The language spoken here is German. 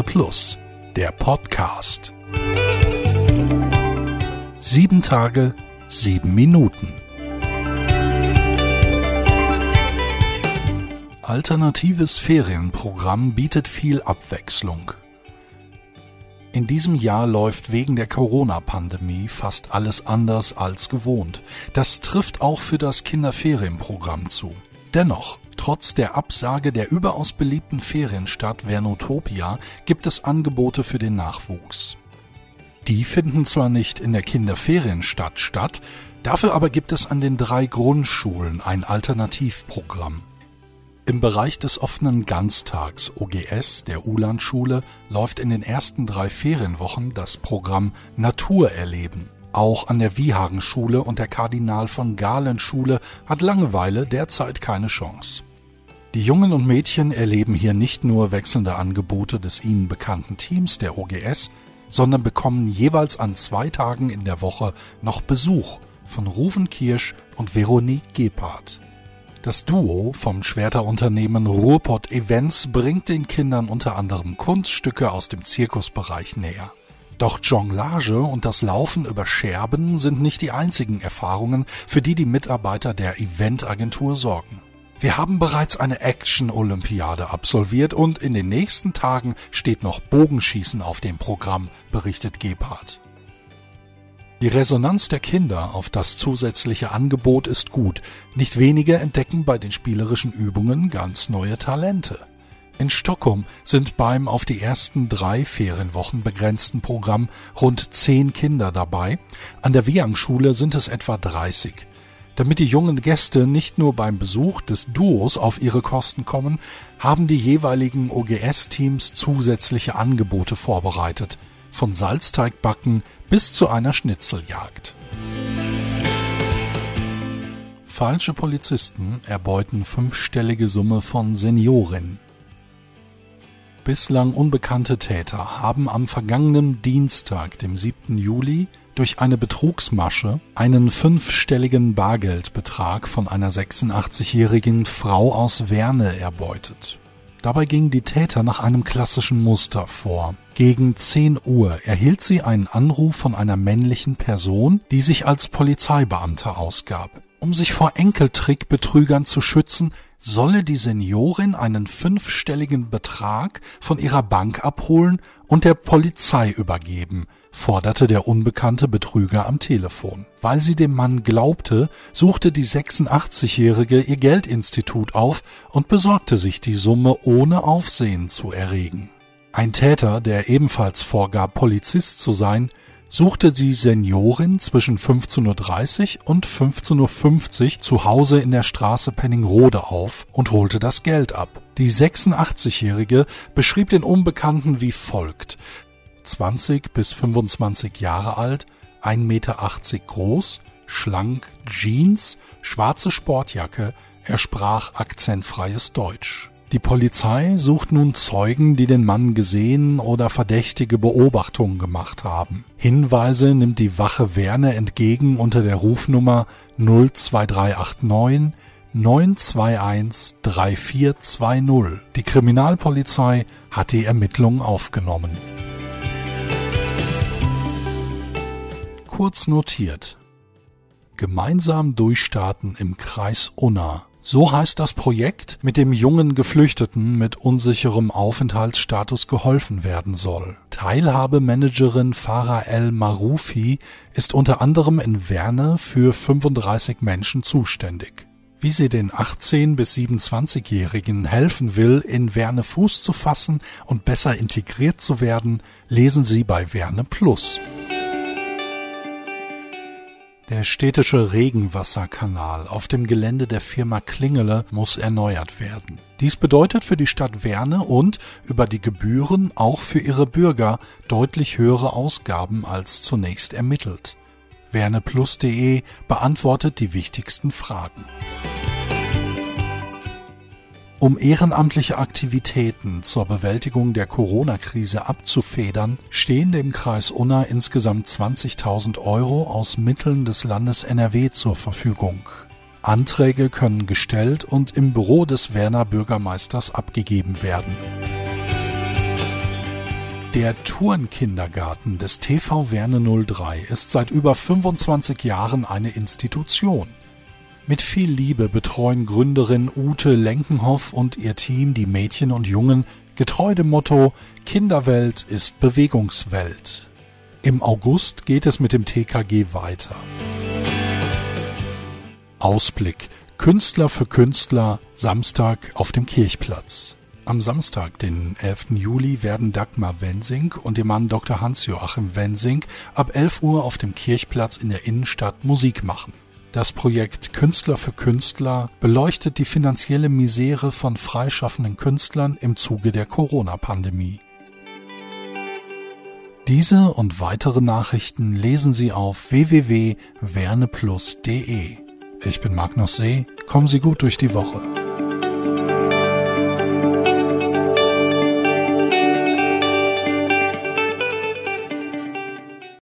Werne Plus, der Podcast. Sieben Tage, sieben Minuten. Alternatives Ferienprogramm bietet viel Abwechslung. In diesem Jahr läuft wegen der Corona-Pandemie fast alles anders als gewohnt. Das trifft auch für das Kinderferienprogramm zu. Dennoch, trotz der Absage der überaus beliebten Ferienstadt Vernotopia gibt es Angebote für den Nachwuchs. Die finden zwar nicht in der Kinderferienstadt statt, dafür aber gibt es an den drei Grundschulen ein Alternativprogramm. Im Bereich des offenen Ganztags OGS der Ulandschule läuft in den ersten drei Ferienwochen das Programm Natur erleben. Auch an der Wiehagen-Schule und der Kardinal von Galen-Schule hat Langeweile derzeit keine Chance. Die Jungen und Mädchen erleben hier nicht nur wechselnde Angebote des ihnen bekannten Teams der OGS, sondern bekommen jeweils an zwei Tagen in der Woche noch Besuch von Ruven Kirsch und Veronique Gebhardt. Das Duo vom Schwerterunternehmen Ruhrpott Events bringt den Kindern unter anderem Kunststücke aus dem Zirkusbereich näher. Doch Jonglage und das Laufen über Scherben sind nicht die einzigen Erfahrungen, für die die Mitarbeiter der Eventagentur sorgen. Wir haben bereits eine Action-Olympiade absolviert und in den nächsten Tagen steht noch Bogenschießen auf dem Programm, berichtet Gebhardt. Die Resonanz der Kinder auf das zusätzliche Angebot ist gut. Nicht wenige entdecken bei den spielerischen Übungen ganz neue Talente. In Stockholm sind beim auf die ersten drei Ferienwochen begrenzten Programm rund zehn Kinder dabei. An der Wiang-Schule sind es etwa 30. Damit die jungen Gäste nicht nur beim Besuch des Duos auf ihre Kosten kommen, haben die jeweiligen OGS-Teams zusätzliche Angebote vorbereitet – von Salzteigbacken bis zu einer Schnitzeljagd. Falsche Polizisten erbeuten fünfstellige Summe von Senioren. Bislang unbekannte Täter haben am vergangenen Dienstag, dem 7. Juli, durch eine Betrugsmasche einen fünfstelligen Bargeldbetrag von einer 86-jährigen Frau aus Werne erbeutet. Dabei gingen die Täter nach einem klassischen Muster vor. Gegen 10 Uhr erhielt sie einen Anruf von einer männlichen Person, die sich als Polizeibeamter ausgab. Um sich vor Enkeltrickbetrügern zu schützen, solle die Seniorin einen fünfstelligen Betrag von ihrer Bank abholen und der Polizei übergeben, forderte der unbekannte Betrüger am Telefon. Weil sie dem Mann glaubte, suchte die 86-Jährige ihr Geldinstitut auf und besorgte sich die Summe ohne Aufsehen zu erregen. Ein Täter, der ebenfalls vorgab, Polizist zu sein, suchte die Seniorin zwischen 15.30 Uhr und 15.50 Uhr zu Hause in der Straße Penningrode auf und holte das Geld ab. Die 86-Jährige beschrieb den Unbekannten wie folgt. 20 bis 25 Jahre alt, 1,80 Meter groß, schlank, Jeans, schwarze Sportjacke, er sprach akzentfreies Deutsch. Die Polizei sucht nun Zeugen, die den Mann gesehen oder verdächtige Beobachtungen gemacht haben. Hinweise nimmt die Wache Werner entgegen unter der Rufnummer 02389 921 3420. Die Kriminalpolizei hat die Ermittlungen aufgenommen. Kurz notiert. Gemeinsam durchstarten im Kreis Unna so heißt das Projekt, mit dem jungen Geflüchteten mit unsicherem Aufenthaltsstatus geholfen werden soll. Teilhabemanagerin Farah El Maroufi ist unter anderem in Werne für 35 Menschen zuständig. Wie sie den 18- bis 27-Jährigen helfen will, in Werne Fuß zu fassen und besser integriert zu werden, lesen Sie bei Werne Plus. Der städtische Regenwasserkanal auf dem Gelände der Firma Klingele muss erneuert werden. Dies bedeutet für die Stadt Werne und über die Gebühren auch für ihre Bürger deutlich höhere Ausgaben als zunächst ermittelt. Werneplus.de beantwortet die wichtigsten Fragen. Um ehrenamtliche Aktivitäten zur Bewältigung der Corona-Krise abzufedern, stehen dem Kreis Unna insgesamt 20.000 Euro aus Mitteln des Landes NRW zur Verfügung. Anträge können gestellt und im Büro des Werner Bürgermeisters abgegeben werden. Der Turnkindergarten des TV Werne 03 ist seit über 25 Jahren eine Institution. Mit viel Liebe betreuen Gründerin Ute Lenkenhoff und ihr Team die Mädchen und Jungen getreu dem Motto Kinderwelt ist Bewegungswelt. Im August geht es mit dem TKG weiter. Ausblick Künstler für Künstler Samstag auf dem Kirchplatz. Am Samstag, den 11. Juli, werden Dagmar Wensing und ihr Mann Dr. Hans-Joachim Wensing ab 11 Uhr auf dem Kirchplatz in der Innenstadt Musik machen. Das Projekt Künstler für Künstler beleuchtet die finanzielle Misere von freischaffenden Künstlern im Zuge der Corona-Pandemie. Diese und weitere Nachrichten lesen Sie auf www.werneplus.de. Ich bin Magnus See, kommen Sie gut durch die Woche.